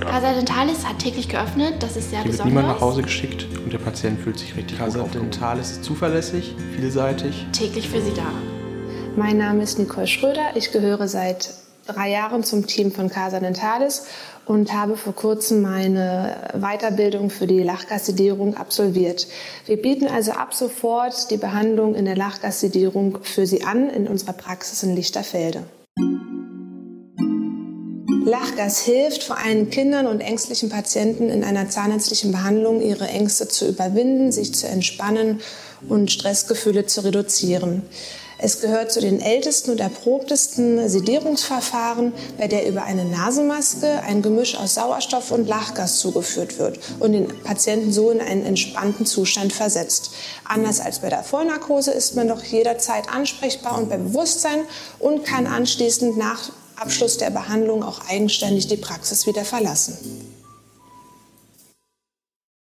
Casa Dentalis hat täglich geöffnet, das ist sehr Hier wird besonders. niemand nach Hause geschickt und der Patient fühlt sich richtig Casa gut aufgehoben. Dentalis ist zuverlässig, vielseitig. Täglich für Sie da. Mein Name ist Nicole Schröder. Ich gehöre seit drei Jahren zum Team von Casa Dentalis und habe vor kurzem meine Weiterbildung für die Lachgassidierung absolviert. Wir bieten also ab sofort die Behandlung in der Lachgassidierung für Sie an in unserer Praxis in Lichterfelde. Lachgas hilft vor allem Kindern und ängstlichen Patienten in einer zahnärztlichen Behandlung, ihre Ängste zu überwinden, sich zu entspannen und Stressgefühle zu reduzieren. Es gehört zu den ältesten und erprobtesten Sedierungsverfahren, bei der über eine Nasenmaske ein Gemisch aus Sauerstoff und Lachgas zugeführt wird und den Patienten so in einen entspannten Zustand versetzt. Anders als bei der Vollnarkose ist man doch jederzeit ansprechbar und bei Bewusstsein und kann anschließend nach Abschluss der Behandlung auch eigenständig die Praxis wieder verlassen.